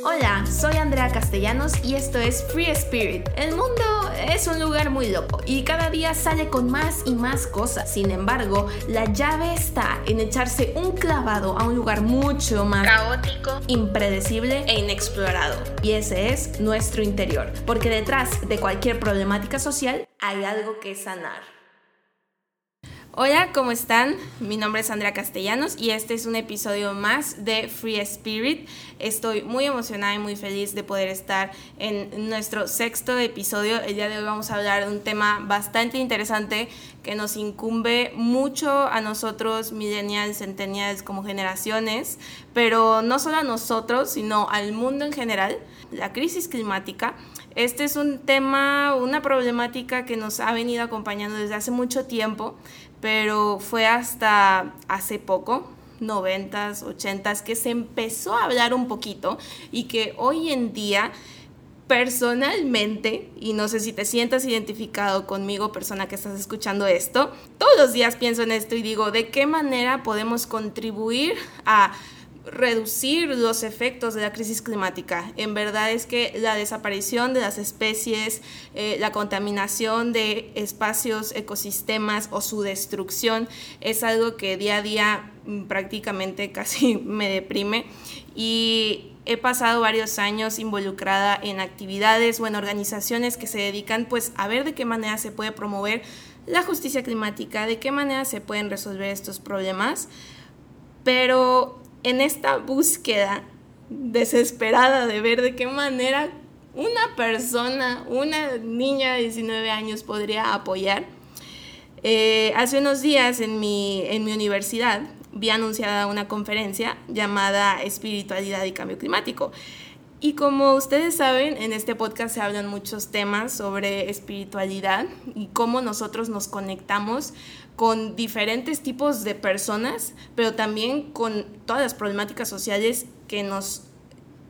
Hola, soy Andrea Castellanos y esto es Free Spirit. El mundo es un lugar muy loco y cada día sale con más y más cosas. Sin embargo, la llave está en echarse un clavado a un lugar mucho más caótico, impredecible e inexplorado. Y ese es nuestro interior, porque detrás de cualquier problemática social hay algo que sanar. Hola, ¿cómo están? Mi nombre es Andrea Castellanos y este es un episodio más de Free Spirit. Estoy muy emocionada y muy feliz de poder estar en nuestro sexto episodio. El día de hoy vamos a hablar de un tema bastante interesante que nos incumbe mucho a nosotros, millennials, centennials, como generaciones, pero no solo a nosotros, sino al mundo en general, la crisis climática. Este es un tema, una problemática que nos ha venido acompañando desde hace mucho tiempo, pero fue hasta hace poco, 90s, 80s, que se empezó a hablar un poquito y que hoy en día personalmente, y no sé si te sientas identificado conmigo, persona que estás escuchando esto, todos los días pienso en esto y digo, ¿de qué manera podemos contribuir a reducir los efectos de la crisis climática. En verdad es que la desaparición de las especies, eh, la contaminación de espacios, ecosistemas o su destrucción es algo que día a día mm, prácticamente casi me deprime y he pasado varios años involucrada en actividades o en organizaciones que se dedican pues a ver de qué manera se puede promover la justicia climática, de qué manera se pueden resolver estos problemas, pero en esta búsqueda desesperada de ver de qué manera una persona, una niña de 19 años podría apoyar, eh, hace unos días en mi, en mi universidad vi anunciada una conferencia llamada Espiritualidad y Cambio Climático. Y como ustedes saben, en este podcast se hablan muchos temas sobre espiritualidad y cómo nosotros nos conectamos con diferentes tipos de personas, pero también con todas las problemáticas sociales que nos,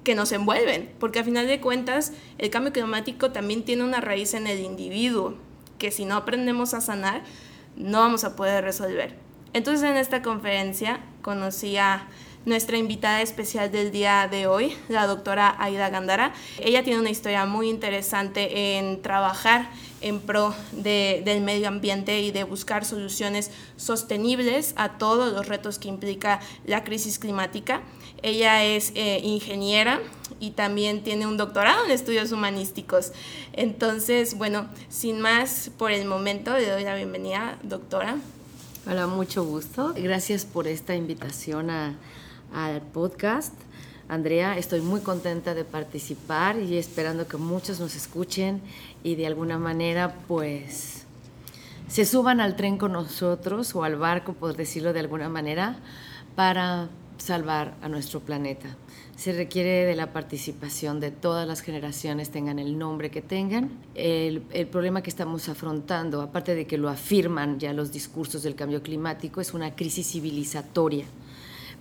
que nos envuelven, porque a final de cuentas el cambio climático también tiene una raíz en el individuo, que si no aprendemos a sanar, no vamos a poder resolver. Entonces en esta conferencia conocí a nuestra invitada especial del día de hoy, la doctora Aida Gandara. Ella tiene una historia muy interesante en trabajar en pro del medio ambiente y de buscar soluciones sostenibles a todos los retos que implica la crisis climática. Ella es eh, ingeniera y también tiene un doctorado en estudios humanísticos. Entonces, bueno, sin más por el momento, le doy la bienvenida, doctora. Hola, mucho gusto. Gracias por esta invitación al podcast. Andrea, estoy muy contenta de participar y esperando que muchos nos escuchen y de alguna manera pues se suban al tren con nosotros o al barco, por decirlo de alguna manera, para salvar a nuestro planeta. Se requiere de la participación de todas las generaciones, tengan el nombre que tengan. El, el, problema que estamos afrontando, aparte de que lo afirman ya los discursos del cambio climático, es una crisis civilizatoria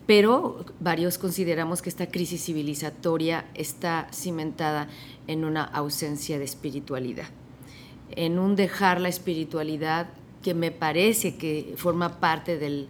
pero varios consideramos que esta crisis civilizatoria está cimentada en una ausencia de espiritualidad, en un dejar la espiritualidad que me parece que forma parte de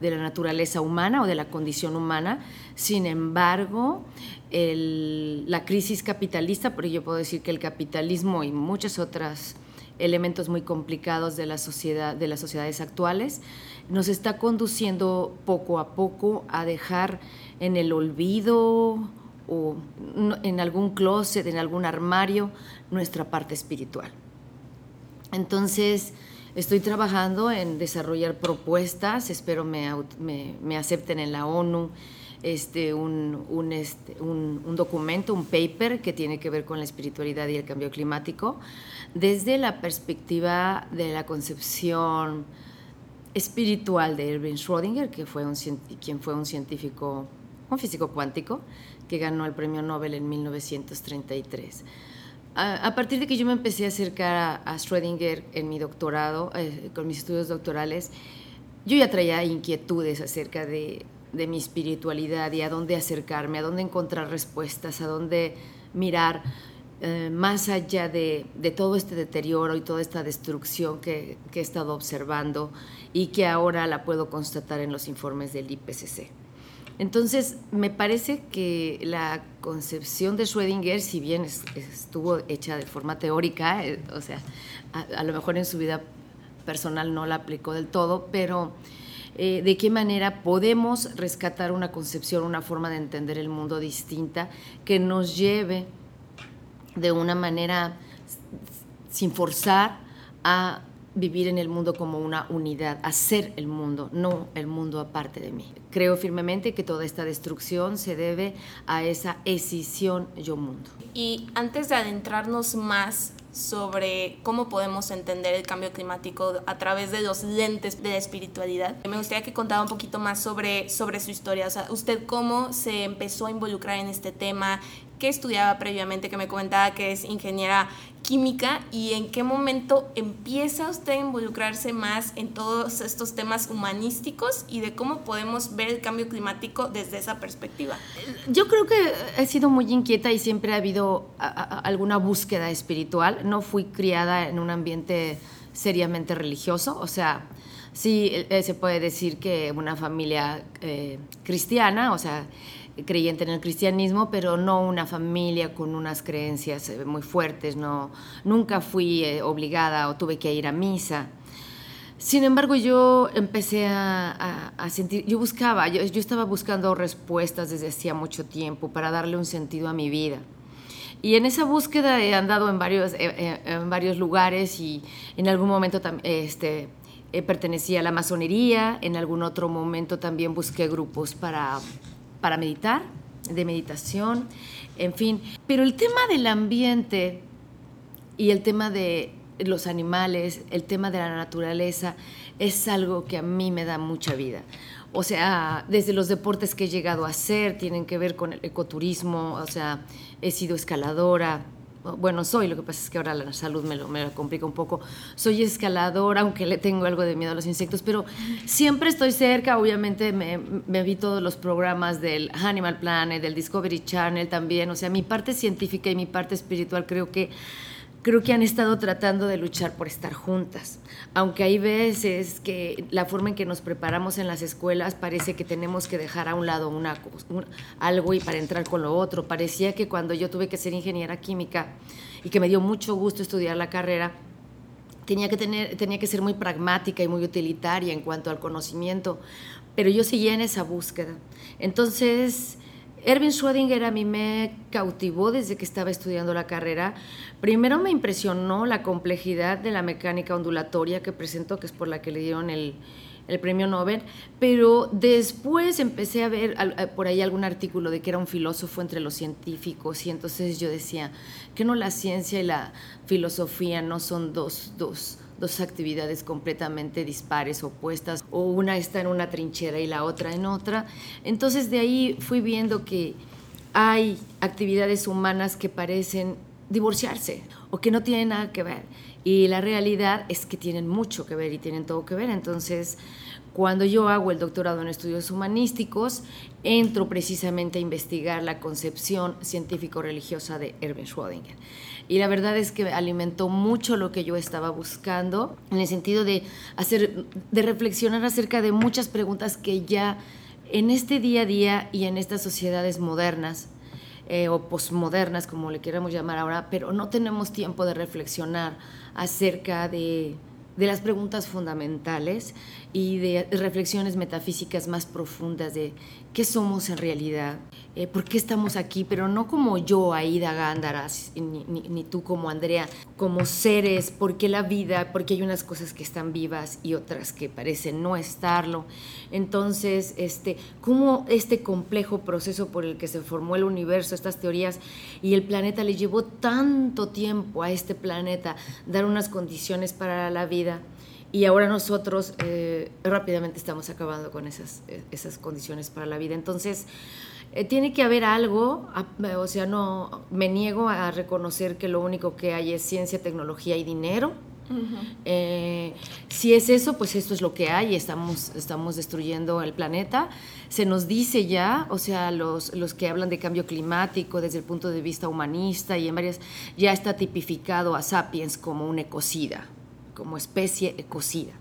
la naturaleza humana o de la condición humana. Sin embargo, la crisis capitalista, porque yo puedo decir que el capitalismo y muchos otros elementos muy complicados de la sociedad, de las sociedades actuales, nos está conduciendo poco a poco a dejar en el olvido o en algún closet, en algún armario, nuestra parte espiritual. Entonces, estoy trabajando en desarrollar propuestas, espero me, me, acepten en la ONU este, un, este, un, un, documento, un paper que tiene que ver con la espiritualidad y el cambio climático, desde la perspectiva de la concepción espiritual de Erwin Schrödinger, que fue un, quien fue un científico, un físico cuántico, que ganó el premio Nobel en 1933. A, partir de que yo me empecé a acercar a, Schrödinger en mi doctorado, eh, con mis estudios doctorales, yo ya traía inquietudes acerca de mi espiritualidad y a dónde acercarme, a dónde encontrar respuestas, a dónde mirar eh, más allá de, todo este deterioro y toda esta destrucción que, he estado observando y que ahora la puedo constatar en los informes del IPCC. Entonces, me parece que la concepción de Schrödinger, si bien estuvo hecha de forma teórica, eh, o sea, a, lo mejor en su vida personal no la aplicó del todo, pero eh, de qué manera podemos rescatar una concepción, una forma de entender el mundo distinta que nos lleve de una manera sin forzar a vivir en el mundo como una unidad, hacer el mundo, no el mundo aparte de mí. Creo firmemente que toda esta destrucción se debe a esa escisión yo-mundo. Y antes de adentrarnos más sobre cómo podemos entender el cambio climático a través de los lentes de la espiritualidad. Me gustaría que contara un poquito más sobre, sobre su historia, o sea, usted cómo se empezó a involucrar en este tema, qué estudiaba previamente, que me comentaba que es ingeniera química y en qué momento empieza usted a involucrarse más en todos estos temas humanísticos y de cómo podemos ver el cambio climático desde esa perspectiva. Yo creo que he sido muy inquieta y siempre ha habido alguna búsqueda espiritual. No fui criada en un ambiente seriamente religioso, o sea, sí eh, se puede decir que una familia eh, cristiana, o sea, creyente en el cristianismo, pero no una familia con unas creencias eh, muy fuertes. No, nunca fui eh, obligada o tuve que ir a misa. Sin embargo, yo empecé a, sentir, yo buscaba, yo, estaba buscando respuestas desde hacía mucho tiempo para darle un sentido a mi vida. Y en esa búsqueda he andado en varios, eh, en varios lugares y en algún momento este, pertenecía a la masonería, en algún otro momento también busqué grupos para para meditar, de meditación, en fin. Pero el tema del ambiente y el tema de los animales, el tema de la naturaleza, es algo que a mí me da mucha vida. O sea, desde los deportes que he llegado a hacer, tienen que ver con el ecoturismo, o sea, he sido escaladora, bueno, soy, lo que pasa es que ahora la salud me lo, me complica un poco. Soy escaladora, aunque le tengo algo de miedo a los insectos, pero siempre estoy cerca. Obviamente me, me vi todos los programas del Animal Planet, del Discovery Channel también. O sea, mi parte científica y mi parte espiritual creo que creo que han estado tratando de luchar por estar juntas. Aunque hay veces que la forma en que nos preparamos en las escuelas parece que tenemos que dejar a un lado una, algo y para entrar con lo otro. Parecía que cuando yo tuve que ser ingeniera química y que me dio mucho gusto estudiar la carrera, tenía que, tener, tenía que ser muy pragmática y muy utilitaria en cuanto al conocimiento, pero yo seguía en esa búsqueda. Entonces, Erwin Schrödinger a mí me cautivó desde que estaba estudiando la carrera. Primero me impresionó la complejidad de la mecánica ondulatoria que presentó, que es por la que le dieron el, premio Nobel, pero después empecé a ver eh, por ahí algún artículo de que era un filósofo entre los científicos y entonces yo decía que no la ciencia y la filosofía no son dos, dos dos actividades completamente dispares, opuestas, o una está en una trinchera y la otra en otra. Entonces de ahí fui viendo que hay actividades humanas que parecen divorciarse o que no tienen nada que ver. Y la realidad es que tienen mucho que ver y tienen todo que ver. Entonces, cuando yo hago el doctorado en estudios humanísticos, entro precisamente a investigar la concepción científico-religiosa de Erwin Schrödinger y la verdad es que alimentó mucho lo que yo estaba buscando en el sentido de hacer de reflexionar acerca de muchas preguntas que ya en este día a día y en estas sociedades modernas eh, o posmodernas como le queramos llamar ahora, pero no tenemos tiempo de reflexionar acerca de de las preguntas fundamentales y de reflexiones metafísicas más profundas de qué somos en realidad, eh, por qué estamos aquí, pero no como yo, Aida Gándaras, ni, tú como Andrea, como seres, por qué la vida, porque hay unas cosas que están vivas y otras que parecen no estarlo. Entonces, este, cómo este complejo proceso por el que se formó el universo, estas teorías y el planeta le llevó tanto tiempo a este planeta dar unas condiciones para la vida y ahora nosotros eh, rápidamente estamos acabando con esas, eh, esas condiciones para la vida. Entonces, eh, tiene que haber algo, o sea, no me niego a reconocer que lo único que hay es ciencia, tecnología y dinero. si es eso, pues esto es lo que hay, estamos, estamos destruyendo el planeta. Se nos dice ya, o sea, los, los que hablan de cambio climático desde el punto de vista humanista y en varias, ya está tipificado a Sapiens como un ecocida como especie ecocida.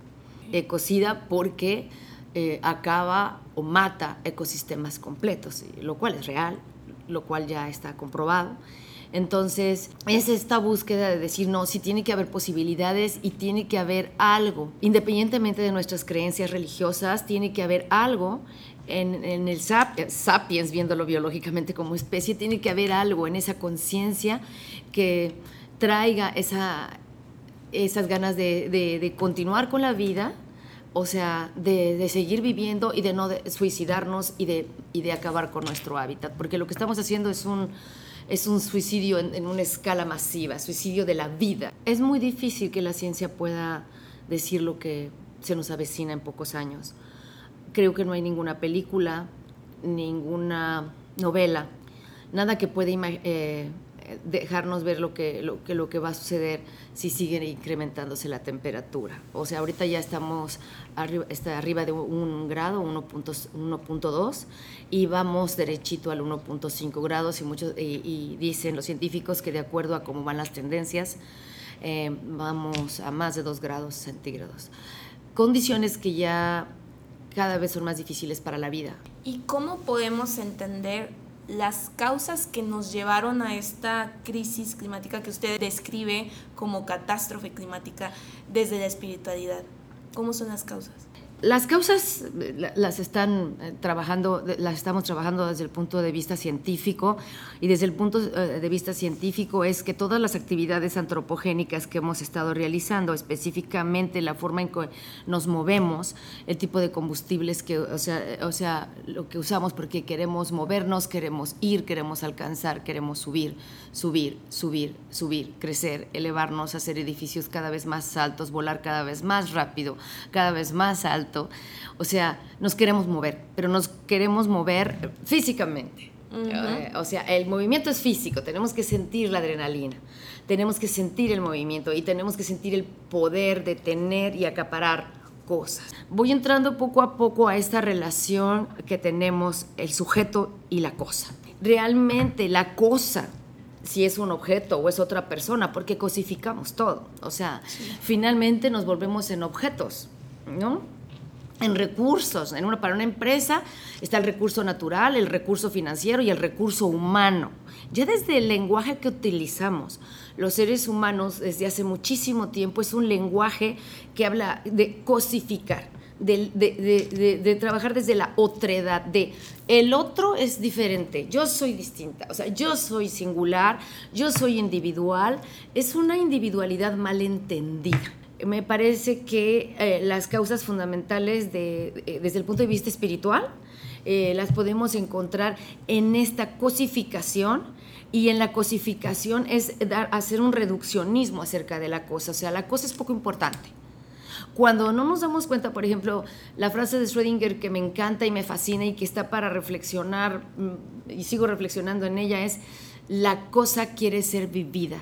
Ecocida porque eh, acaba o mata ecosistemas completos, lo cual es real, lo cual ya está comprobado. Entonces, es esta búsqueda de decir, no, sí tiene que haber posibilidades y tiene que haber algo, independientemente de nuestras creencias religiosas, tiene que haber algo en, el sapiens, viéndolo biológicamente como especie, tiene que haber algo en esa conciencia que traiga esa, esas ganas de, continuar con la vida, o sea, de, seguir viviendo y de no suicidarnos y de, y de acabar con nuestro hábitat, porque lo que estamos haciendo es un, es un suicidio en, en, una escala masiva, suicidio de la vida. Es muy difícil que la ciencia pueda decir lo que se nos avecina en pocos años. Creo que no hay ninguna película, ninguna novela, nada que pueda eh, dejarnos ver lo que, lo, que, lo que va a suceder si sigue incrementándose la temperatura. O sea, ahorita ya estamos arriba, está arriba de un grado, 1.2, y vamos derechito al 1.5 grados y, muchos, y, dicen los científicos que de acuerdo a cómo van las tendencias, eh, vamos a más de 2 grados centígrados. Condiciones que ya cada vez son más difíciles para la vida. ¿Y cómo podemos entender las causas que nos llevaron a esta crisis climática que usted describe como catástrofe climática desde la espiritualidad? ¿Cómo son las causas? Las causas las están eh, trabajando, las estamos trabajando desde el punto de vista científico y desde el punto eh, de vista científico es que todas las actividades antropogénicas que hemos estado realizando, específicamente la forma en que nos movemos, el tipo de combustibles que, o sea, o sea, lo que usamos porque queremos movernos, queremos ir, queremos alcanzar, queremos subir, subir, subir, subir, crecer, elevarnos, hacer edificios cada vez más altos, volar cada vez más rápido, cada vez más alto o sea, nos queremos mover, pero nos queremos mover físicamente. Eh, o sea, el movimiento es físico, tenemos que sentir la adrenalina, tenemos que sentir el movimiento y tenemos que sentir el poder de tener y acaparar cosas. Voy entrando poco a poco a esta relación que tenemos el sujeto y la cosa. Realmente la cosa si es un objeto o es otra persona, porque cosificamos todo. O sea, finalmente nos volvemos en objetos, ¿no? En recursos. En una, para una empresa está el recurso natural, el recurso financiero y el recurso humano. Ya desde el lenguaje que utilizamos, los seres humanos desde hace muchísimo tiempo es un lenguaje que habla de cosificar, de, de, trabajar desde la otredad, de el otro es diferente, yo soy distinta, o sea, yo soy singular, yo soy individual, es una individualidad malentendida me parece que eh, las causas fundamentales eh, desde el punto de vista espiritual eh, las podemos encontrar en esta cosificación y en la cosificación es dar, hacer un reduccionismo acerca de la cosa, o sea, la cosa es poco importante. Cuando no nos damos cuenta, por ejemplo, la frase de Schrödinger que me encanta y me fascina y que está para reflexionar, mm, y sigo reflexionando en ella, es la cosa quiere ser vivida,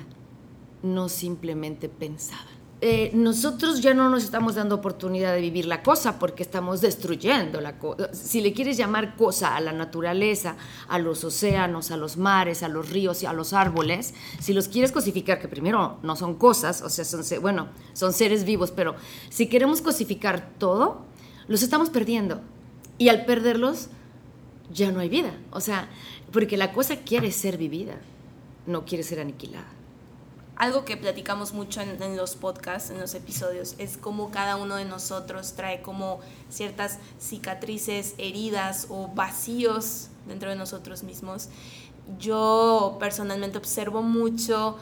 no simplemente pensada. Eh, nosotros ya no nos estamos dando oportunidad de vivir la cosa porque estamos destruyendo la cosa. Si le quieres llamar cosa a la naturaleza, a los océanos, a los mares, a los ríos y a los árboles, si los quieres cosificar, que primero no son cosas, o sea, bueno, son seres vivos, pero si queremos cosificar todo, los estamos perdiendo. Y al perderlos, ya no hay vida. O sea, porque la cosa quiere ser vivida, no quiere ser aniquilada algo que platicamos mucho en, los podcasts, en los episodios, es cómo cada uno de nosotros trae como ciertas cicatrices, heridas o vacíos dentro de nosotros mismos. Yo personalmente observo mucho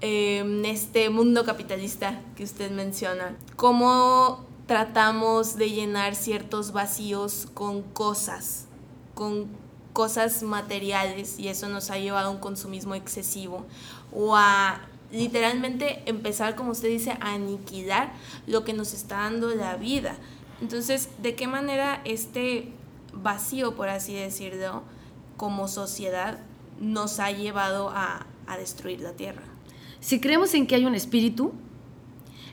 en em, este mundo capitalista que usted menciona, cómo tratamos de llenar ciertos vacíos con cosas, con cosas materiales y eso nos ha llevado a un consumismo excesivo o a literalmente empezar, como usted dice, a aniquilar lo que nos está dando la vida. Entonces, ¿de qué manera este vacío, por así decirlo, como sociedad, nos ha llevado a, a destruir la tierra? Si creemos en que hay un espíritu,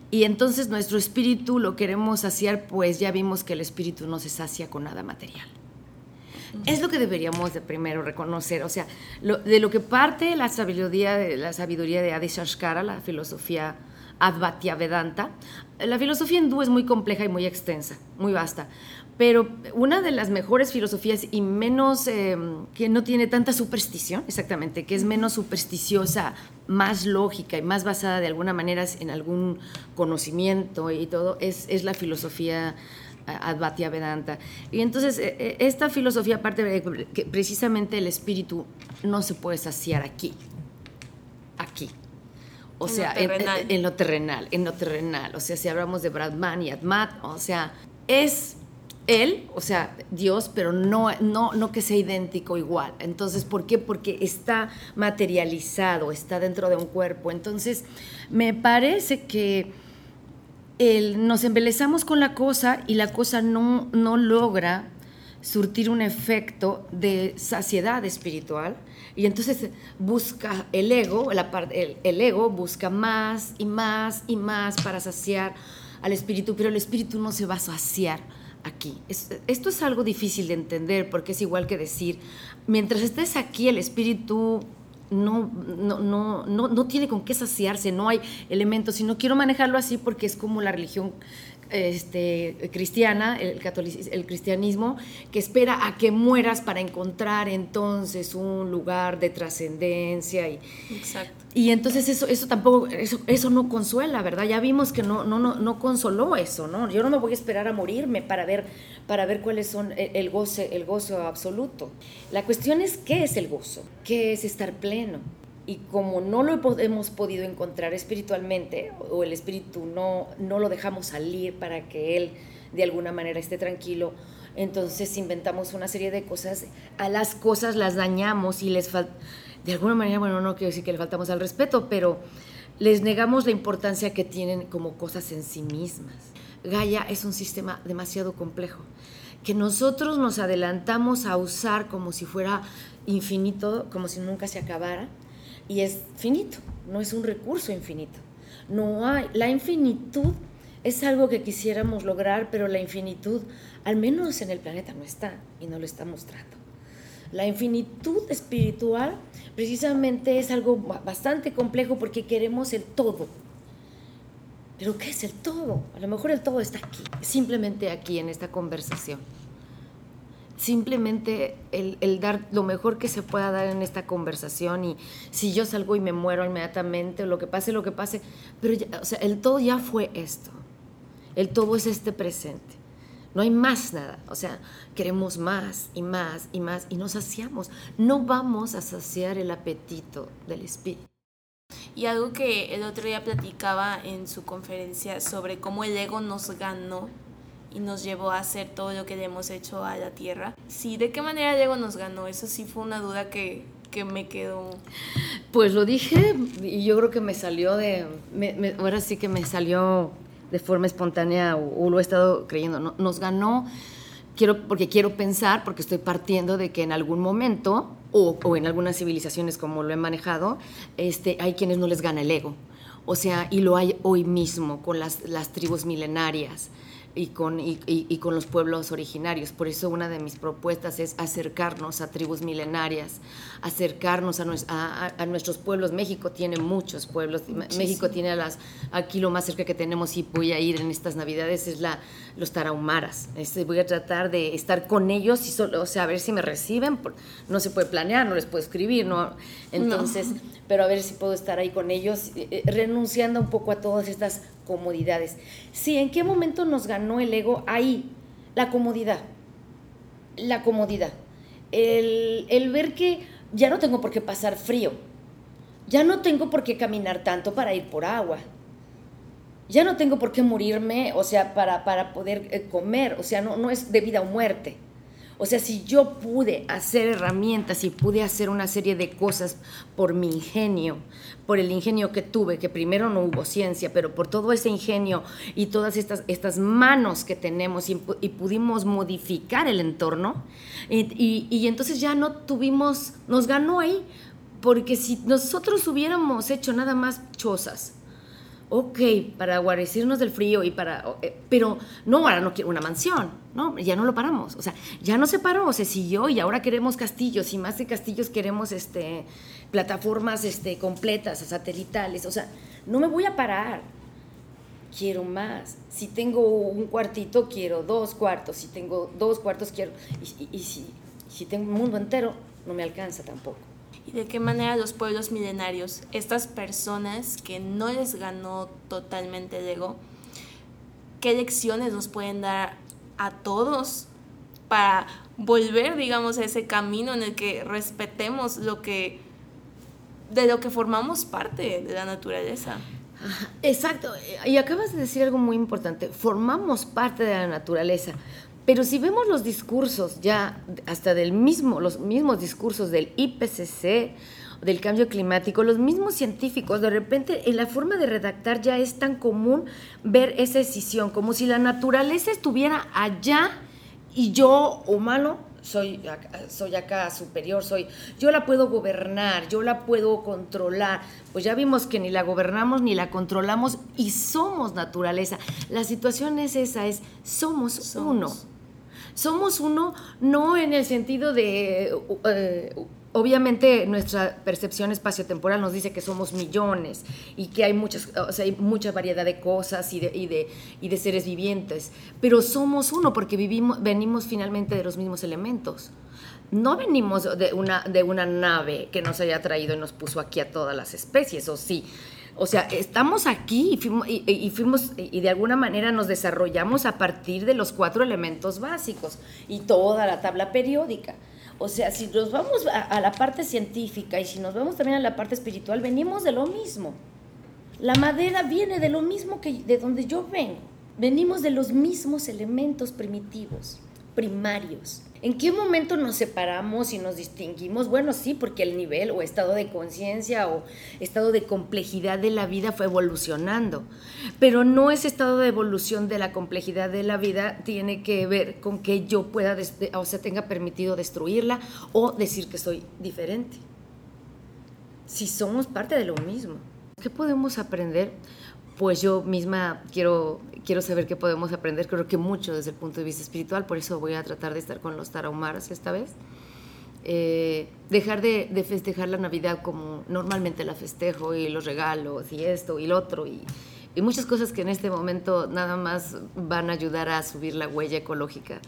y entonces nuestro espíritu lo queremos saciar, pues ya vimos que el espíritu no se sacia con nada material. Es lo que deberíamos de primero reconocer, o sea, de lo que parte la sabiduría de, la sabiduría de Adi Shashkara, la filosofía Advaita Vedanta. La filosofía hindú es muy compleja y muy extensa, muy vasta, Pero una de las mejores filosofías y menos, em, que no tiene tanta superstición, exactamente, que es menos supersticiosa, más lógica y más basada de alguna manera en algún conocimiento y todo, es, es la filosofía Advaita Vedanta. Y entonces, e, e, esta filosofía parte de que precisamente el espíritu no se puede saciar aquí, aquí. O sea, en, en, lo terrenal, en lo terrenal. O sea, si hablamos de Brahman y Atmat, o sea, es él, o sea, Dios, pero no, no, no que sea idéntico igual. Entonces, ¿por qué? Porque está materializado, está dentro de un cuerpo. Entonces, me parece que nos embelezamos con la cosa y la cosa no, no logra surtir un efecto de saciedad espiritual y entonces busca el ego, la, el, el, ego busca más y más y más para saciar al espíritu, pero el espíritu no se va a saciar aquí. esto es algo difícil de entender porque es igual que decir, mientras estés aquí el espíritu no, no, no, no, no tiene con qué saciarse, no hay elementos, y no quiero manejarlo así porque es como la religión este, cristiana, el, el cristianismo, que espera a que mueras para encontrar entonces un lugar de trascendencia. Y, y entonces eso, eso tampoco, eso, eso no consuela, ¿verdad? Ya vimos que no, no, no, no consoló eso, ¿no? Yo no me voy a esperar a morirme para ver, para ver cuáles son el, el goce, el gozo absoluto. La cuestión es qué es el gozo, qué es estar pleno y como no lo hemos podido encontrar espiritualmente o el espíritu no, no lo dejamos salir para que él de alguna manera esté tranquilo, entonces inventamos una serie de cosas, a las cosas las dañamos y les falta, de alguna manera, bueno, no quiero decir que le faltamos al respeto, pero les negamos la importancia que tienen como cosas en sí mismas. Gaia es un sistema demasiado complejo que nosotros nos adelantamos a usar como si fuera infinito, como si nunca se acabara y es finito, no es un recurso infinito. No hay, la infinitud es algo que quisiéramos lograr, pero la infinitud, al menos en el planeta, no está y no lo está mostrando. La infinitud espiritual precisamente es algo bastante complejo porque queremos el todo. Pero ¿qué es el todo? A lo mejor el todo está aquí, simplemente aquí en esta conversación simplemente el, dar lo mejor que se pueda dar en esta conversación y si yo salgo y me muero inmediatamente, lo que pase, lo que pase, pero o sea, el todo ya fue esto, el todo es este presente, no hay más nada, o sea, queremos más y más y más y nos saciamos, no vamos a saciar el apetito del espíritu. Y algo que el otro día platicaba en su conferencia sobre cómo el ego nos ganó y nos llevó a hacer todo lo que le hemos hecho a la tierra. Sí, ¿de qué manera Diego nos ganó? Eso sí fue una duda que, que me quedó. Pues lo dije y yo creo que me salió de, ahora sí que me salió de forma espontánea o, lo he estado creyendo. No, nos ganó, quiero, porque quiero pensar, porque estoy partiendo de que en algún momento, o, o en algunas civilizaciones como lo he manejado, este, hay quienes no les gana el ego. O sea, y lo hay hoy mismo con las, las tribus milenarias y con, y, con los pueblos originarios. Por eso una de mis propuestas es acercarnos a tribus milenarias, acercarnos a, a, nuestros pueblos. México tiene muchos pueblos. México tiene a las, aquí lo más cerca que tenemos y voy a ir en estas navidades es la, los tarahumaras. Este, voy a tratar de estar con ellos y solo, o sea, a ver si me reciben. No se puede planear, no les puedo escribir, ¿no? Entonces, pero a ver si puedo estar ahí con ellos, eh, eh, renunciando un poco a todas estas comodidades. Sí, ¿en qué momento nos ganó el ego? Ahí, la comodidad. La comodidad. El, el ver que ya no tengo por qué pasar frío. Ya no tengo por qué caminar tanto para ir por agua. Ya no tengo por qué morirme, o sea, para, para poder eh, comer. O sea, no, no es de vida o muerte. O sea, si yo pude hacer herramientas y pude hacer una serie de cosas por mi ingenio, por el ingenio que tuve, que primero no hubo ciencia, pero por todo ese ingenio y todas estas, estas manos que tenemos y, pudimos modificar el entorno, y, y entonces ya no tuvimos, nos ganó ahí, porque si nosotros hubiéramos hecho nada más chozas, ok, para guarecernos del frío y para... Eh, pero no, ahora no quiero una mansión, ¿no? Ya no lo paramos, o sea, ya no se paró, se siguió y ahora queremos castillos y más de castillos queremos este, plataformas este, completas, satelitales, o sea, no me voy a parar. quiero más. Si tengo un cuartito, quiero dos cuartos. Si tengo dos cuartos, quiero... Y, si, si tengo un mundo entero, no me alcanza tampoco. ¿Y de qué manera los pueblos milenarios, estas personas que no les ganó totalmente el ego, qué lecciones nos pueden dar a todos para volver, digamos, a ese camino en el que respetemos lo que de lo que formamos parte de la naturaleza. Exacto, y acabas de decir algo muy importante, formamos parte de la naturaleza, pero si vemos los discursos ya hasta del mismo, los mismos discursos del IPCC, del cambio climático, los mismos científicos, de repente en la forma de redactar ya es tan común ver esa decisión, como si la naturaleza estuviera allá y yo, humano, soy, soy acá superior, soy, yo la puedo gobernar, yo la puedo controlar. Pues ya vimos que ni la gobernamos ni la controlamos y somos naturaleza. La situación es esa, es somos, uno. Somos uno no en el sentido de eh, obviamente nuestra percepción espaciotemporal nos dice que somos millones y que hay, muchas, hay mucha variedad de cosas y de, y, de, y de, seres vivientes, pero somos uno porque vivimos, venimos finalmente de los mismos elementos. No venimos de una, de una nave que nos haya traído y nos puso aquí a todas las especies, o sí. O sea, estamos aquí y, fuimos, y, fuimos, y de alguna manera nos desarrollamos a partir de los cuatro elementos básicos y toda la tabla periódica. O sea, si nos vamos a, la parte científica y si nos vamos también a la parte espiritual, venimos de lo mismo. La madera viene de lo mismo que de donde yo vengo. Venimos de los mismos elementos primitivos, primarios. ¿En qué momento nos separamos y nos distinguimos? Bueno, sí, porque el nivel o estado de conciencia o estado de complejidad de la vida fue evolucionando. Pero no ese estado de evolución de la complejidad de la vida tiene que ver con que yo pueda, o sea, tenga permitido destruirla o decir que soy diferente. Si somos parte de lo mismo. ¿Qué podemos aprender? Pues yo misma quiero, quiero saber qué podemos aprender, creo que mucho desde el punto de vista espiritual, por eso voy a tratar de estar con los tarahumaras esta vez. Eh, dejar de, festejar la Navidad como normalmente la festejo y los regalos y esto y lo otro y, y, muchas cosas que en este momento nada más van a ayudar a subir la huella ecológica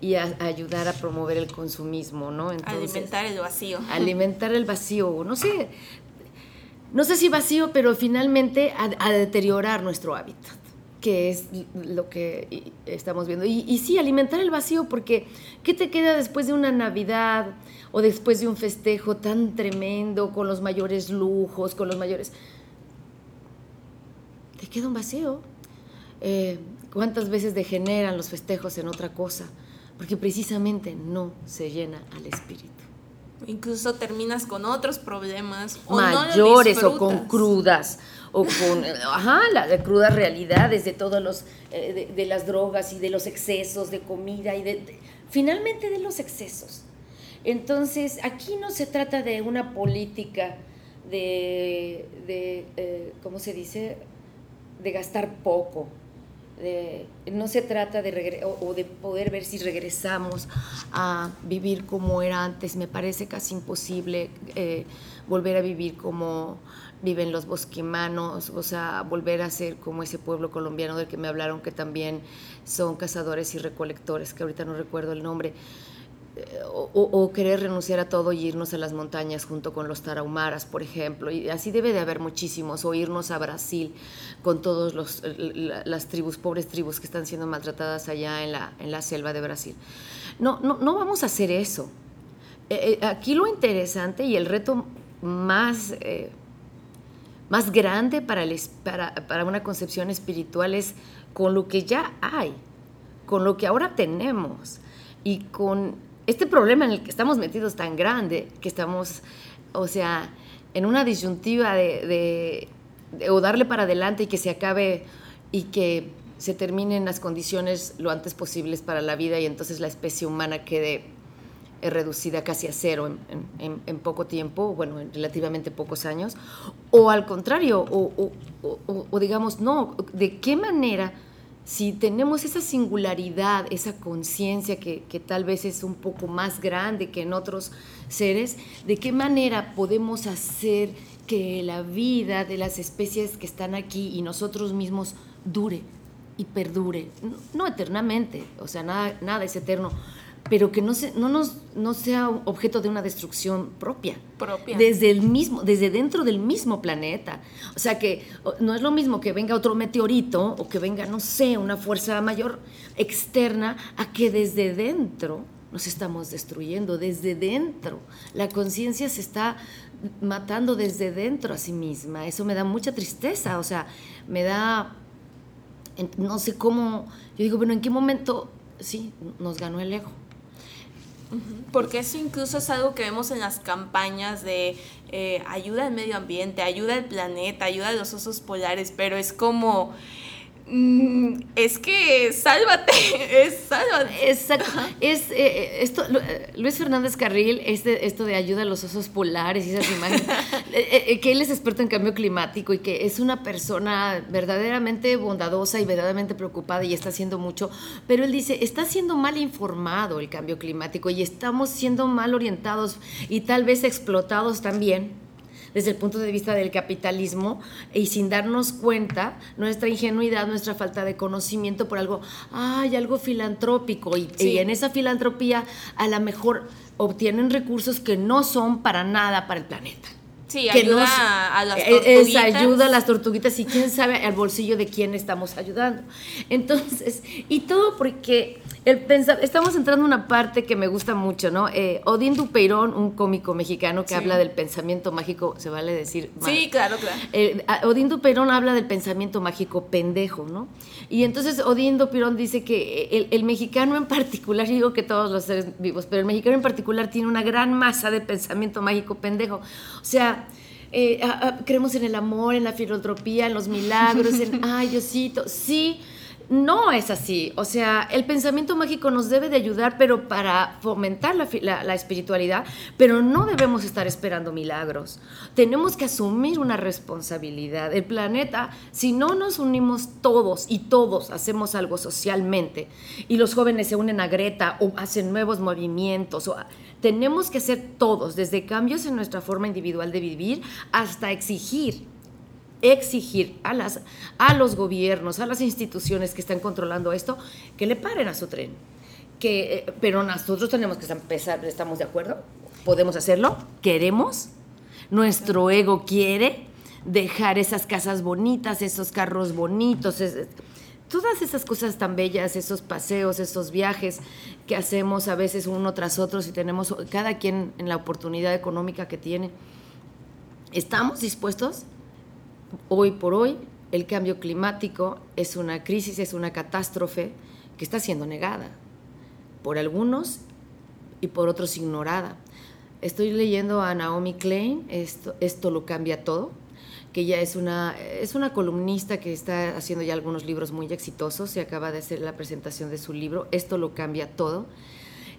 y a, ayudar a promover el consumismo, ¿no? alimentar el vacío. Alimentar el vacío, no sé, no sé si vacío, pero finalmente a, deteriorar nuestro hábitat, que es lo que estamos viendo. Y, sí, alimentar el vacío, porque ¿qué te queda después de una Navidad o después de un festejo tan tremendo, con los mayores lujos, con los mayores... Te queda un vacío. Eh, ¿Cuántas veces degeneran los festejos en otra cosa? Porque precisamente no se llena al espíritu. Incluso terminas con otros problemas. Mayores o con crudas o con ajá, las crudas realidades de todos los eh, de, las drogas y de los excesos de comida y de, finalmente de los excesos. Entonces, aquí no se trata de una política de, de eh, ¿cómo se dice? de gastar poco, no se trata de, o, de poder ver si regresamos a vivir como era antes. Me parece casi imposible eh, volver a vivir como viven los bosquimanos, o sea, volver a ser como ese pueblo colombiano del que me hablaron, que también son cazadores y recolectores, que ahorita no recuerdo el nombre o, querer renunciar a todo y irnos a las montañas junto con los tarahumaras, por ejemplo. Y así debe de haber muchísimos, o irnos a Brasil con todas las tribus, pobres tribus que están siendo maltratadas allá en la, en la selva de Brasil. No, no, no vamos a hacer eso. Eh, eh, aquí lo interesante y el reto más, eh, más grande para, el, para, para una concepción espiritual es con lo que ya hay, con lo que ahora tenemos y con este problema en el que estamos metidos tan grande, que estamos, o sea, en una disyuntiva de, darle para adelante y que se acabe y que se terminen las condiciones lo antes posibles para la vida y entonces la especie humana quede eh, reducida casi a cero en, poco tiempo, bueno, en relativamente pocos años, o al contrario, o digamos, no, ¿de qué manera si tenemos esa singularidad, esa conciencia que, tal vez es un poco más grande que en otros seres, ¿de qué manera podemos hacer que la vida de las especies que están aquí y nosotros mismos dure y perdure, no, eternamente, o sea, nada, nada es eterno, pero que no, se, no, nos, no sea objeto de una destrucción propia. Propia. Desde el mismo, desde dentro del mismo planeta. O sea que no es lo mismo que venga otro meteorito o que venga, no sé, una fuerza mayor externa a que desde dentro nos estamos destruyendo, desde dentro. La conciencia se está matando desde dentro a sí misma. Eso me da mucha tristeza, o sea, me da, no sé cómo, yo digo, bueno, ¿en qué momento, sí, nos ganó el ego? Porque eso incluso es algo que vemos en las campañas de eh, ayuda al medio ambiente, ayuda al planeta, ayuda a los osos polares, pero es como Mm, es que sálvate, es sálvate. Exacto. Es, eh, eh, esto, eh, Luis Fernández Carril, este, esto de ayuda a los osos polares y esas imágenes, que él es experto en cambio climático y que es una persona verdaderamente bondadosa y verdaderamente preocupada y está haciendo mucho, pero él dice, está siendo mal informado el cambio climático y estamos siendo mal orientados y tal vez explotados también desde el punto de vista del capitalismo y sin darnos cuenta nuestra ingenuidad, nuestra falta de conocimiento por algo, hay algo filantrópico y, en esa filantropía a lo mejor obtienen recursos que no son para nada para el planeta. Sí, ayuda a las tortuguitas. Es ayuda a las tortuguitas y quién sabe al bolsillo de quién estamos ayudando. Entonces, y todo porque el pensar, estamos entrando en una parte que me gusta mucho, ¿no? Eh, Odín Dupeirón, un cómico mexicano que habla del pensamiento mágico, se vale decir. Sí, claro, claro. Eh, Odín Dupeirón habla del pensamiento mágico pendejo, ¿no? Y entonces Odín Dupeirón dice que el, el mexicano en particular, yo digo que todos los seres vivos, pero el mexicano en particular tiene una gran masa de pensamiento mágico pendejo. O sea, eh, creemos en el amor, en la filantropía, en los milagros, en, ay, Diosito, sí no es así. O sea, el pensamiento mágico nos debe de ayudar, pero para fomentar la, espiritualidad, pero no debemos estar esperando milagros. Tenemos que asumir una responsabilidad. El planeta, si no nos unimos todos y todos hacemos algo socialmente, y los jóvenes se unen a Greta o hacen nuevos movimientos, o, tenemos que hacer todos, desde cambios en nuestra forma individual de vivir hasta exigir exigir a, las, a los gobiernos, a las instituciones que están controlando esto, que le paren a su tren. Que, eh, pero nosotros tenemos que empezar, ¿estamos de acuerdo? ¿Podemos hacerlo? ¿Queremos? ¿Nuestro ego quiere dejar esas casas bonitas, esos carros bonitos? todas esas cosas tan bellas, esos paseos, esos viajes que hacemos a veces uno tras otro, y tenemos cada quien en la oportunidad económica que tiene, ¿estamos dispuestos? Hoy por hoy el cambio climático es una crisis, es una catástrofe que está siendo negada por algunos y por otros ignorada. Estoy leyendo a Naomi Klein, esto, esto lo cambia todo, que ella es una, es una columnista que está haciendo ya algunos libros muy exitosos, se acaba de hacer la presentación de su libro, Esto lo cambia todo,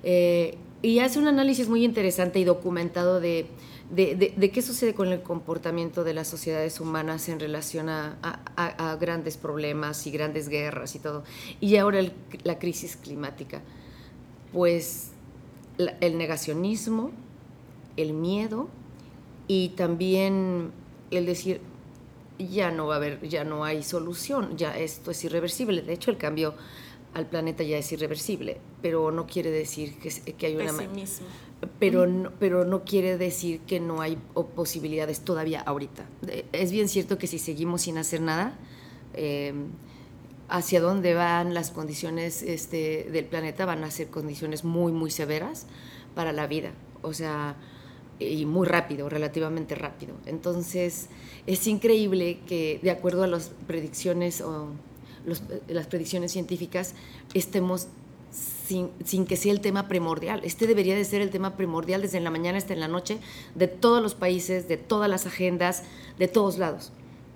eh, y hace un análisis muy interesante y documentado de de, qué sucede con el comportamiento de las sociedades humanas en relación a, grandes problemas y grandes guerras y todo. Y ahora la crisis climática. Pues el negacionismo, el miedo y también el decir, ya no va a haber, ya no hay solución, ya esto es irreversible. De hecho, el cambio al planeta ya es irreversible, pero no quiere decir que, que hay una... Pesimismo pero no, pero no quiere decir que no hay posibilidades todavía ahorita. Es bien cierto que si seguimos sin hacer nada, eh, hacia dónde van las condiciones este, del planeta van a ser condiciones muy, muy severas para la vida. O sea, y muy rápido, relativamente rápido. Entonces, es increíble que de acuerdo a las predicciones o las predicciones científicas estemos sin, que sea el tema primordial. Este debería de ser el tema primordial desde la mañana hasta en la noche de todos los países, de todas las agendas, de todos lados.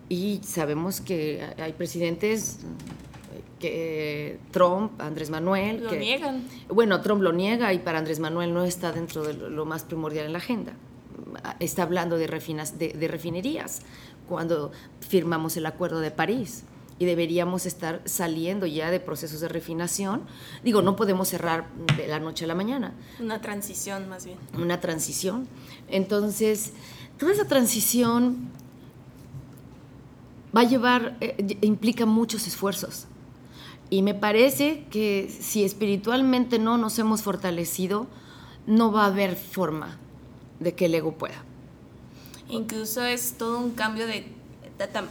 Y sabemos que hay presidentes que Trump, Andrés Manuel. Lo que, niegan. Bueno, Trump lo niega y para Andrés Manuel no está dentro de lo más primordial en la agenda. Está hablando de, refinas, de refinerías cuando firmamos el Acuerdo de París y deberíamos estar saliendo ya de procesos de refinación. Digo, no podemos cerrar de la noche a la mañana. Una transición más bien. Una transición. Entonces, toda esa transición va a llevar, eh, implica muchos esfuerzos. Y me parece que si espiritualmente no nos hemos fortalecido, no va a haber forma de que el ego pueda. Incluso es todo un cambio de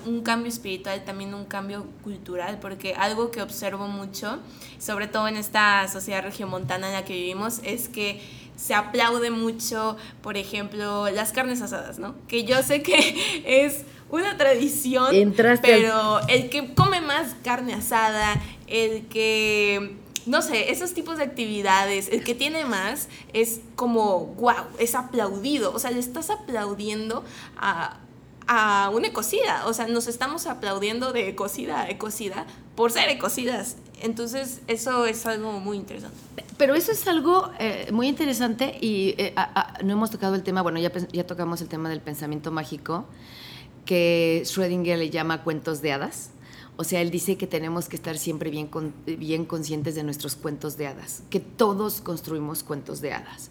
un cambio espiritual, también un cambio cultural, porque algo que observo mucho, sobre todo en esta sociedad regiomontana en la que vivimos, es que se aplaude mucho, por ejemplo, las carnes asadas, ¿no? Que yo sé que es una tradición, pero el que come más carne asada, el que no sé, esos tipos de actividades, el que tiene más es como, wow, es aplaudido, o sea, le estás aplaudiendo a, a una ecocida, o sea, nos estamos aplaudiendo de ecocida a ecocida por ser ecocidas. Entonces, eso es algo muy interesante. Pero eso es algo eh, muy interesante y eh, no hemos tocado el tema, bueno, ya, ya tocamos el tema del pensamiento mágico, que Schrödinger le llama cuentos de hadas. O sea, él dice que tenemos que estar siempre bien, bien conscientes de nuestros cuentos de hadas, que todos construimos cuentos de hadas.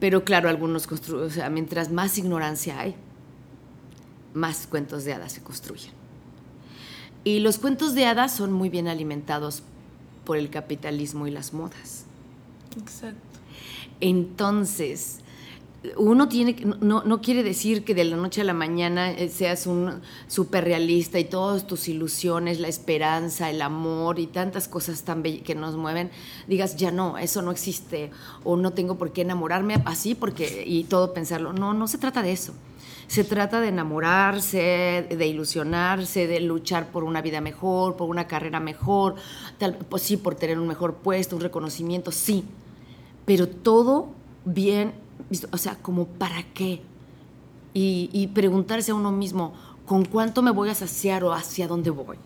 Pero claro, algunos construyen, o sea, mientras más ignorancia hay, más cuentos de hadas se construyen. Y los cuentos de hadas son muy bien alimentados por el capitalismo y las modas. Exacto. Entonces, uno tiene no, no quiere decir que de la noche a la mañana eh, seas un súper realista y todas tus ilusiones, la esperanza, el amor y tantas cosas tan que nos mueven, digas, ya no, eso no existe o no tengo por qué enamorarme así porque y todo pensarlo. No, no se trata de eso. Se trata de enamorarse, de ilusionarse, de luchar por una vida mejor, por una carrera mejor, tal, pues sí, por tener un mejor puesto, un reconocimiento, sí, pero todo bien, o sea, como para qué. Y, preguntarse a uno mismo, ¿con cuánto me voy a saciar o hacia dónde voy?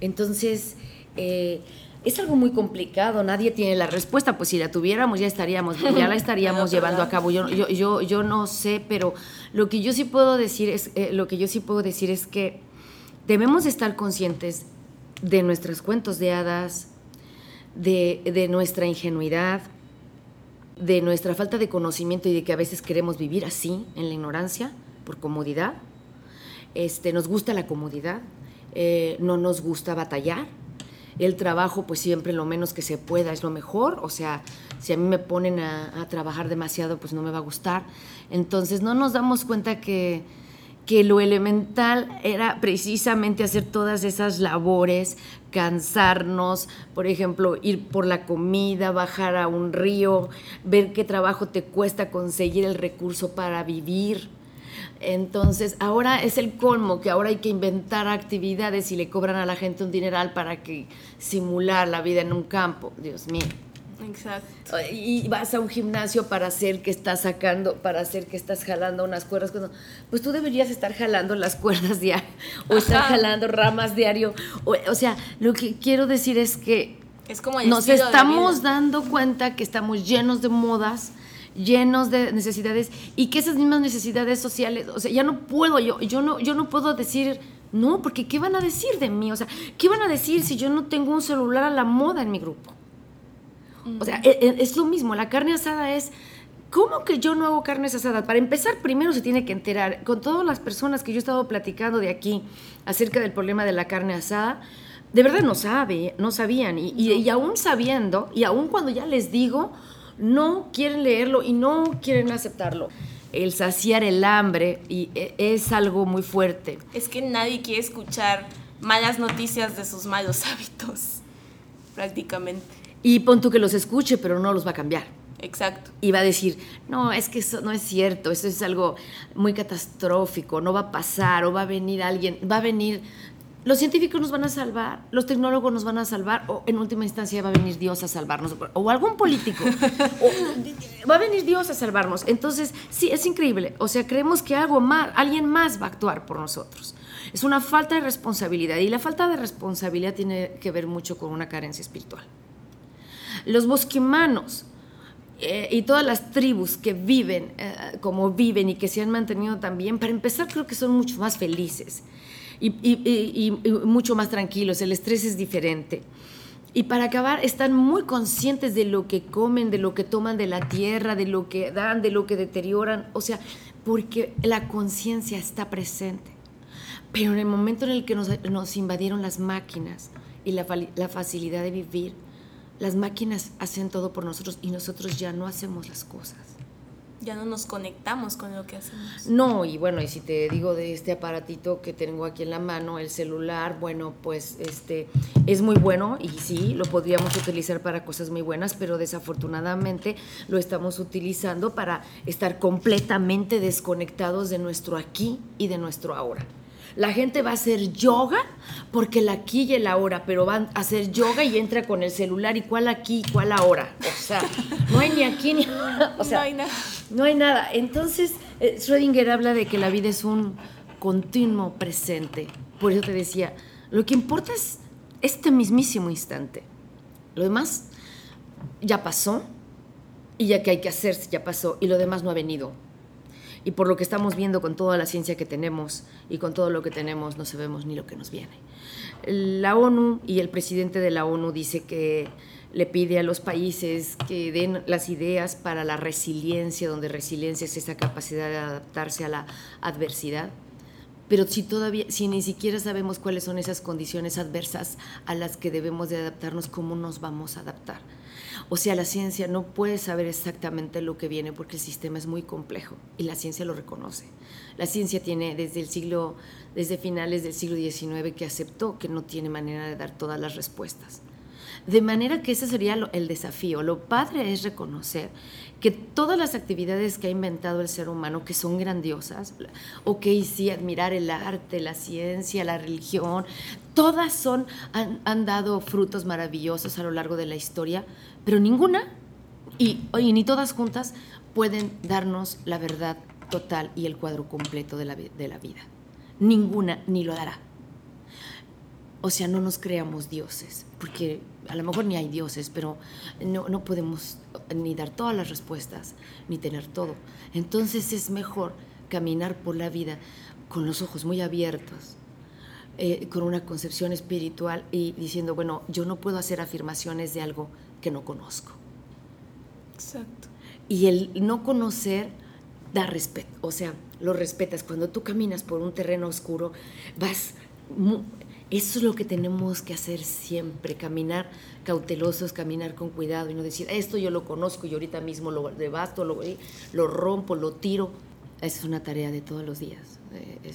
Entonces, eh, es algo muy complicado, nadie tiene la respuesta, pues si la tuviéramos ya estaríamos, ya la estaríamos llevando a cabo. Yo, yo, yo, yo, no sé, pero lo que yo sí puedo decir es, eh, lo que yo sí puedo decir es que debemos estar conscientes de nuestros cuentos de hadas, de, de nuestra ingenuidad, de nuestra falta de conocimiento y de que a veces queremos vivir así, en la ignorancia, por comodidad. Este, nos gusta la comodidad, eh, no nos gusta batallar el trabajo, pues siempre lo menos que se pueda es lo mejor. O sea, si a mí me ponen a, trabajar demasiado, pues no me va a gustar. Entonces no nos damos cuenta que, que lo elemental era precisamente hacer todas esas labores, cansarnos, por ejemplo, ir por la comida, bajar a un río, ver qué trabajo te cuesta conseguir el recurso para vivir entonces, ahora es el colmo que ahora hay que inventar actividades y le cobran a la gente un dineral para que simular la vida en un campo. Dios mío. Exacto. Y vas a un gimnasio para hacer que estás sacando, para hacer que estás jalando unas cuerdas. Pues tú deberías estar jalando las cuerdas diario o estar jalando ramas diario. O, o, sea, lo que quiero decir es que es como nos estamos dando cuenta que estamos llenos de modas llenos de necesidades y que esas mismas necesidades sociales, o sea, ya no puedo, yo, yo, no, yo no puedo decir, no, porque ¿qué van a decir de mí? O sea, ¿qué van a decir si yo no tengo un celular a la moda en mi grupo? O sea, e, e, es, lo mismo, la carne asada es, ¿cómo que yo no hago carnes asadas? Para empezar, primero se tiene que enterar, con todas las personas que yo he estado platicando de aquí acerca del problema de la carne asada, de verdad no sabe, no sabían, y, y, y aún sabiendo, y aún cuando ya les digo, no quieren leerlo y no quieren aceptarlo. El saciar el hambre y e, es algo muy fuerte. Es que nadie quiere escuchar malas noticias de sus malos hábitos, prácticamente. Y pon tú que los escuche, pero no los va a cambiar. Exacto. Y va a decir, no, es que eso no es cierto, eso es algo muy catastrófico, no va a pasar, o va a venir alguien, va a venir los científicos nos van a salvar, los tecnólogos nos van a salvar, o en última instancia va a venir Dios a salvarnos, o algún político, va a venir Dios a salvarnos. Entonces, sí, es increíble. O sea, creemos que algo más, alguien más va a actuar por nosotros. Es una falta de responsabilidad, y la falta de responsabilidad tiene que ver mucho con una carencia espiritual. Los bosquimanos, eh, y todas las tribus que viven eh, como viven y que se han mantenido también, para empezar creo que son mucho más felices y, mucho más tranquilos, el estrés es diferente. Y para acabar, están muy conscientes de lo que comen, de lo que toman de la tierra, de lo que dan, de lo que deterioran. O sea, porque la conciencia está presente. Pero en el momento en el que nos, invadieron las máquinas y la, facilidad de vivir, las máquinas hacen todo por nosotros y nosotros ya no hacemos las cosas ya no nos conectamos con lo que hacemos. No, y bueno, y si te digo de este aparatito que tengo aquí en la mano, el celular, bueno, pues este es muy bueno y sí, lo podríamos utilizar para cosas muy buenas, pero desafortunadamente lo estamos utilizando para estar completamente desconectados de nuestro aquí y de nuestro ahora. La gente va a hacer yoga porque la aquí y el ahora, pero van a hacer yoga y entra con el celular y cuál aquí y cuál ahora. O sea, no hay ni aquí ni o sea, no hay nada. No hay nada. Entonces, eh, Schrödinger habla de que la vida es un continuo presente. Por eso te decía, lo que importa es este mismísimo instante. Lo demás ya pasó y ya que hay que hacerse ya pasó y lo demás no ha venido y por lo que estamos viendo con toda la ciencia que tenemos y con todo lo que tenemos, no sabemos ni lo que nos viene. La ONU y el presidente de la ONU dice que le pide a los países que den las ideas para la resiliencia, donde resiliencia es esa capacidad de adaptarse a la adversidad. Pero si todavía, si ni siquiera sabemos cuáles son esas condiciones adversas a las que debemos de adaptarnos, ¿cómo nos vamos a adaptar? O sea, la ciencia no puede saber exactamente lo que viene porque el sistema es muy complejo y la ciencia lo reconoce. La ciencia tiene desde el siglo, desde finales del siglo XIX que aceptó que no tiene manera de dar todas las respuestas. De manera que ese sería el desafío. Lo padre es reconocer que todas las actividades que ha inventado el ser humano, que son grandiosas, ok, sí, admirar el arte, la ciencia, la religión, todas son, han, dado frutos maravillosos a lo largo de la historia, pero ninguna, y, ni todas juntas, pueden darnos la verdad total y el cuadro completo de la, de la vida. Ninguna ni lo dará. O sea, no nos creamos dioses, porque a lo mejor ni hay dioses, pero no, no podemos ni dar todas las respuestas, ni tener todo. Entonces es mejor caminar por la vida con los ojos muy abiertos, eh, con una concepción espiritual y diciendo, bueno, yo no puedo hacer afirmaciones de algo que no conozco. Exacto. Y el no conocer da respeto, o sea, lo respetas. Cuando tú caminas por un terreno oscuro, vas... Eso es lo que tenemos que hacer siempre, caminar cautelosos, caminar con cuidado y no decir, esto yo lo conozco y ahorita mismo lo debasto, lo, lo rompo, lo tiro. Esa es una tarea de todos los días. Eh,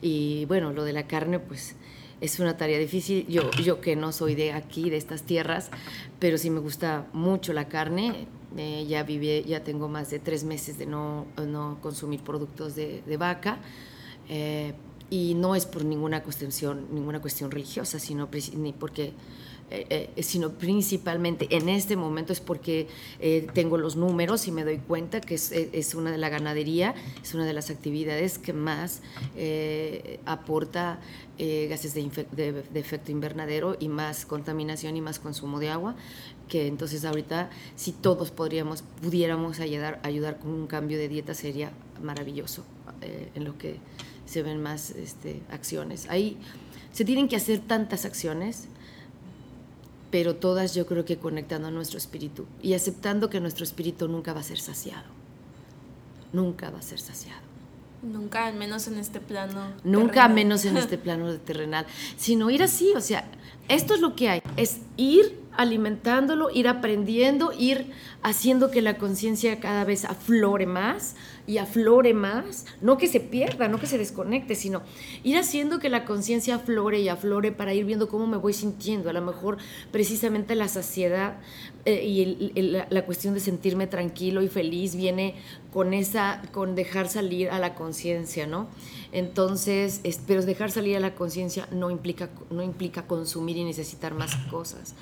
y bueno, lo de la carne, pues es una tarea difícil. Yo, yo que no soy de aquí, de estas tierras, pero sí me gusta mucho la carne. Eh, ya viví, ya tengo más de tres meses de no, no consumir productos de, de vaca. Eh, y no es por ninguna cuestión, ninguna cuestión religiosa, sino ni porque eh, eh, sino principalmente en este momento es porque eh, tengo los números y me doy cuenta que es, una de la ganadería, es una de las actividades que más aporta gases de, efecto invernadero y más contaminación y más consumo de agua, que entonces ahorita si todos podríamos, pudiéramos ayudar, ayudar con un cambio de dieta sería maravilloso en lo que se ven más este, acciones. Ahí se tienen que hacer tantas acciones pero todas yo creo que conectando a nuestro espíritu y aceptando que nuestro espíritu nunca va a ser saciado. Nunca va a ser saciado. Nunca, al menos en este plano. Nunca, menos en este plano de terrenal. Sino ir así, o sea, esto es lo que hay, es ir alimentándolo, ir aprendiendo, ir haciendo que la conciencia cada vez aflore más y aflore más, no que se pierda, no que se desconecte, sino ir haciendo que la conciencia aflore y aflore para ir viendo cómo me voy sintiendo. A lo mejor precisamente la saciedad eh, y la, cuestión de sentirme tranquilo y feliz viene con esa, con dejar salir a la conciencia, ¿no? Entonces, pero dejar salir a la conciencia no implica, no implica consumir y necesitar más cosas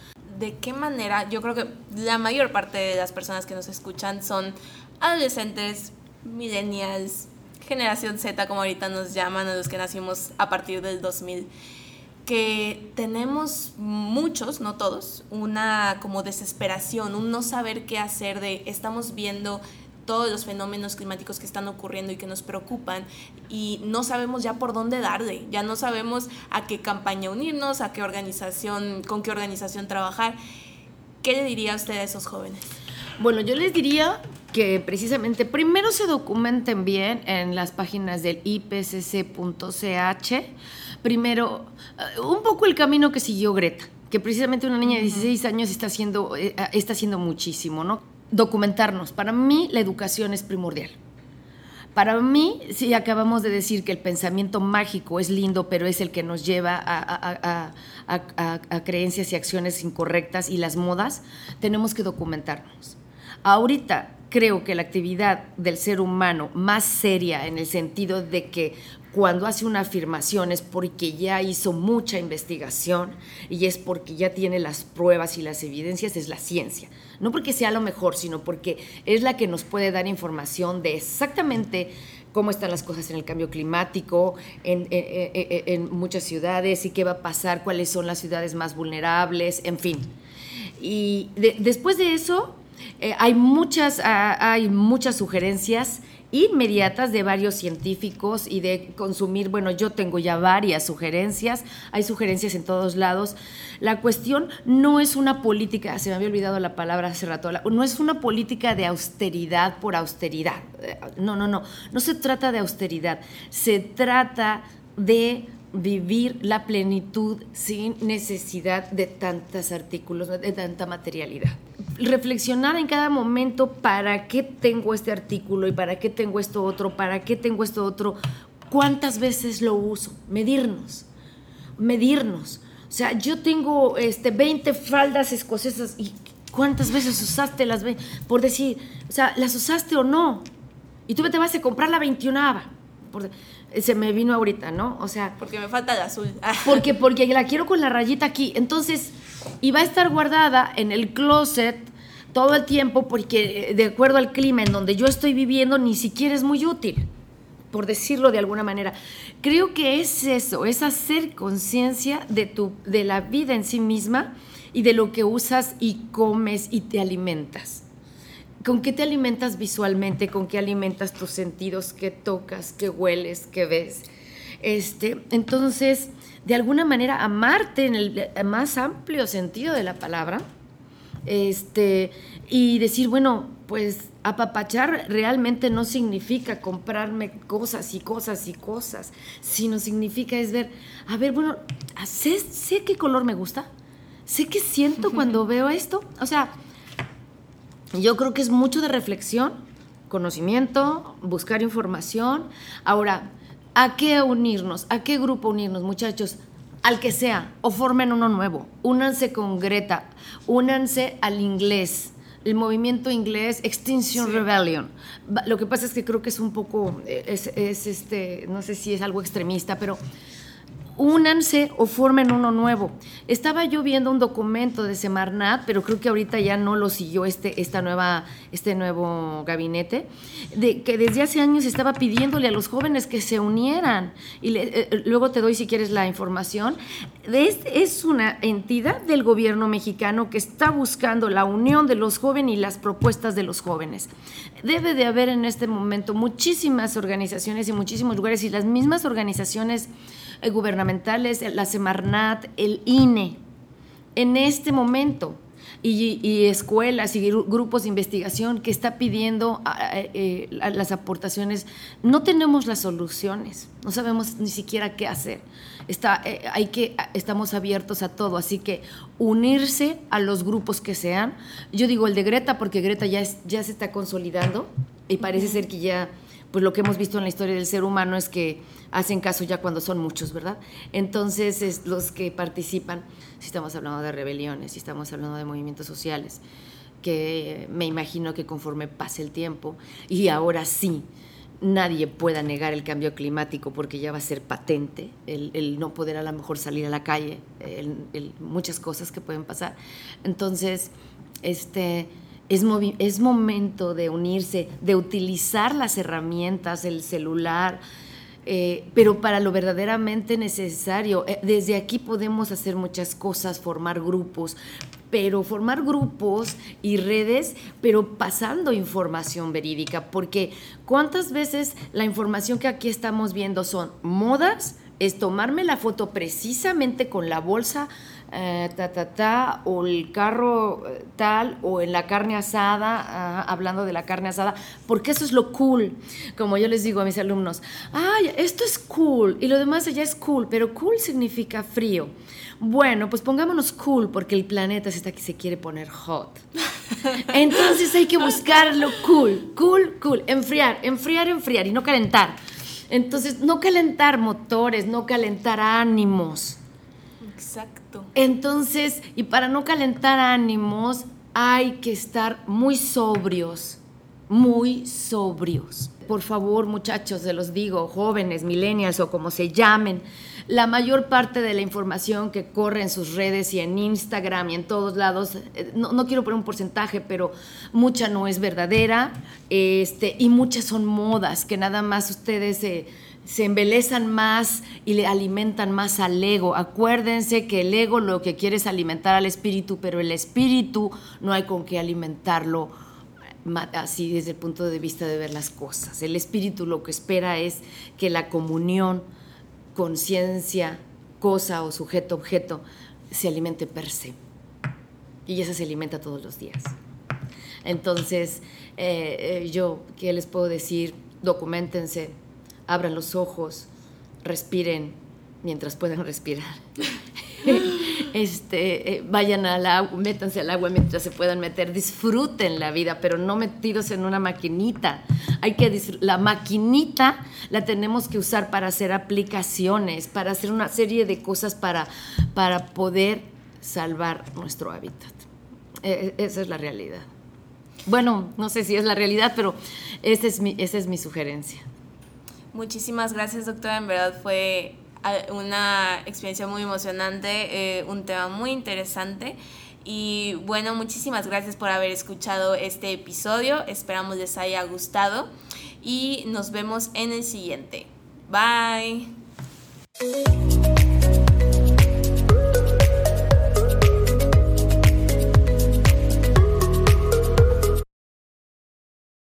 de qué manera, yo creo que la mayor parte de las personas que nos escuchan son adolescentes, millennials, generación Z, como ahorita nos llaman, a los que nacimos a partir del 2000, que tenemos muchos, no todos, una como desesperación, un no saber qué hacer de estamos viendo todos los fenómenos climáticos que están ocurriendo y que nos preocupan y no sabemos ya por dónde darle, ya no sabemos a qué campaña unirnos, a qué organización, con qué organización trabajar. ¿Qué le diría usted a esos jóvenes? Bueno, yo les diría que precisamente primero se documenten bien en las páginas del ipcc.ch. Primero, eh, un poco el camino que siguió Greta, que precisamente una niña de 16 años está haciendo, eh, está haciendo muchísimo, ¿no? Documentarnos. Para mí la educación es primordial. Para mí, sí, acabamos de decir que el pensamiento mágico es lindo, pero es el que nos lleva a, creencias y acciones incorrectas y las modas, tenemos que documentarnos. Ahorita creo que la actividad del ser humano más seria en el sentido de que cuando hace una afirmación es porque ya hizo mucha investigación y es porque ya tiene las pruebas y las evidencias, es la ciencia. No porque sea lo mejor, sino porque es la que nos puede dar información de exactamente cómo están las cosas en el cambio climático, en, muchas ciudades y qué va a pasar, cuáles son las ciudades más vulnerables, en fin. Y después de eso, eh, hay, muchas, ah, hay muchas sugerencias inmediatas de varios científicos y de consumir, bueno, yo tengo ya varias sugerencias, hay sugerencias en todos lados. La cuestión no es una política, se me había olvidado la palabra hace rato, no es una política de austeridad por austeridad. No, no, no, no se trata de austeridad, se trata de vivir la plenitud sin necesidad de tantos artículos, de tanta materialidad. Reflexionar en cada momento para qué tengo este artículo y para qué tengo esto otro, para qué tengo esto otro, cuántas veces lo uso, medirnos, medirnos. O sea, yo tengo este, 20 faldas escocesas y cuántas veces usaste las 20, por decir, o sea, las usaste o no. Y tú te vas a comprar la 21 por, se me vino ahorita, ¿no? O sea... Porque me falta el azul. porque, porque la quiero con la rayita aquí. Entonces, y va a estar guardada en el closet todo el tiempo porque eh, de acuerdo al clima en donde yo estoy viviendo ni siquiera es muy útil, por decirlo de alguna manera. Creo que es eso, es hacer conciencia de, de la vida en sí misma y de lo que usas y comes y te alimentas. ¿Con qué te alimentas visualmente? ¿Con qué alimentas tus sentidos? ¿Qué tocas? ¿Qué hueles? ¿Qué ves? Este, entonces, de alguna manera, amarte en el más amplio sentido de la palabra, este, y decir, bueno, pues apapachar realmente no significa comprarme cosas y cosas y cosas, sino significa es ver, a ver, bueno, sé, sé qué color me gusta, sé qué siento cuando veo esto, o sea, yo creo que es mucho de reflexión, conocimiento, buscar información. Ahora, ¿a qué unirnos? ¿A qué grupo unirnos, muchachos? Al que sea, o formen uno nuevo. Únanse con Greta, únanse al inglés el movimiento inglés Extinction Rebellion. Lo que pasa es que creo que es un poco, es, es, este, no sé si es algo extremista, pero únanse o formen uno nuevo. Estaba yo viendo un documento de Semarnat, pero creo que ahorita ya no lo siguió este, esta nueva, este nuevo gabinete, de que desde hace años estaba pidiéndole a los jóvenes que se unieran. Y eh, eh, luego te doy si quieres la información. Es, es una entidad del gobierno mexicano que está buscando la unión de los jóvenes y las propuestas de los jóvenes. Debe de haber en este momento muchísimas organizaciones y muchísimos lugares y las mismas organizaciones gubernamentales, la Semarnat, el INE, en este momento, y, escuelas y grupos de investigación que está pidiendo eh, las aportaciones, no tenemos las soluciones, no sabemos ni siquiera qué hacer. Está, eh, hay que, estamos abiertos a todo, así que unirse a los grupos que sean. Yo digo el de Greta porque Greta ya, ya se está consolidando y parece ser que ya, pues lo que hemos visto en la historia del ser humano es que hacen caso ya cuando son muchos, ¿verdad? Entonces, es los que participan, si estamos hablando de rebeliones, si estamos hablando de movimientos sociales, que me imagino que conforme pase el tiempo, y ahora sí, nadie pueda negar el cambio climático porque ya va a ser patente, el, no poder a lo mejor salir a la calle, muchas cosas que pueden pasar. Entonces, este, es, es momento de unirse, de utilizar las herramientas, el celular, eh, pero para lo verdaderamente necesario. Eh, desde aquí podemos hacer muchas cosas, formar grupos, pero formar grupos y redes, pero pasando información verídica, porque cuántas veces la información que aquí estamos viendo son modas, es tomarme la foto precisamente con la bolsa eh, o el carro eh, tal, o en la carne asada, hablando de la carne asada, porque eso es lo cool. Como yo les digo a mis alumnos, ay, esto es cool y lo demás allá es cool, pero cool significa frío. Bueno, pues pongámonos cool porque el planeta se, está, se quiere poner hot. Entonces hay que buscar lo cool, cool, cool, enfriar, enfriar, enfriar y no calentar. Entonces, no calentar motores, no calentar ánimos. Exacto. Entonces, y para no calentar ánimos, hay que estar muy sobrios, muy sobrios. Por favor, muchachos, se los digo, jóvenes, millennials o como se llamen, la mayor parte de la información que corre en sus redes y en Instagram y en todos lados, eh, no, quiero poner un porcentaje, pero mucha no es verdadera este, y muchas son modas que nada más ustedes se se embelezan más y le alimentan más al ego. Acuérdense que el ego lo que quiere es alimentar al espíritu, pero el espíritu no hay con qué alimentarlo así desde el punto de vista de ver las cosas. El espíritu lo que espera es que la comunión, conciencia, cosa o sujeto, objeto, se alimente per se. Y esa se alimenta todos los días. Entonces, eh, eh, yo, ¿qué les puedo decir? Documentense, abran los ojos, respiren mientras puedan respirar. Este, eh, vayan al agua, métanse al agua mientras se puedan meter, disfruten la vida, pero no metidos en una maquinita. Hay que la maquinita la tenemos que usar para hacer aplicaciones, para hacer una serie de cosas para, para poder salvar nuestro hábitat. E, e, esa es la realidad. Bueno, no sé si es la realidad, pero esa es mi, esa es mi sugerencia. Muchísimas gracias, doctora. En verdad fue una experiencia muy emocionante, eh, un tema muy interesante. Y bueno, muchísimas gracias por haber escuchado este episodio. Esperamos les haya gustado y nos vemos en el siguiente. Bye.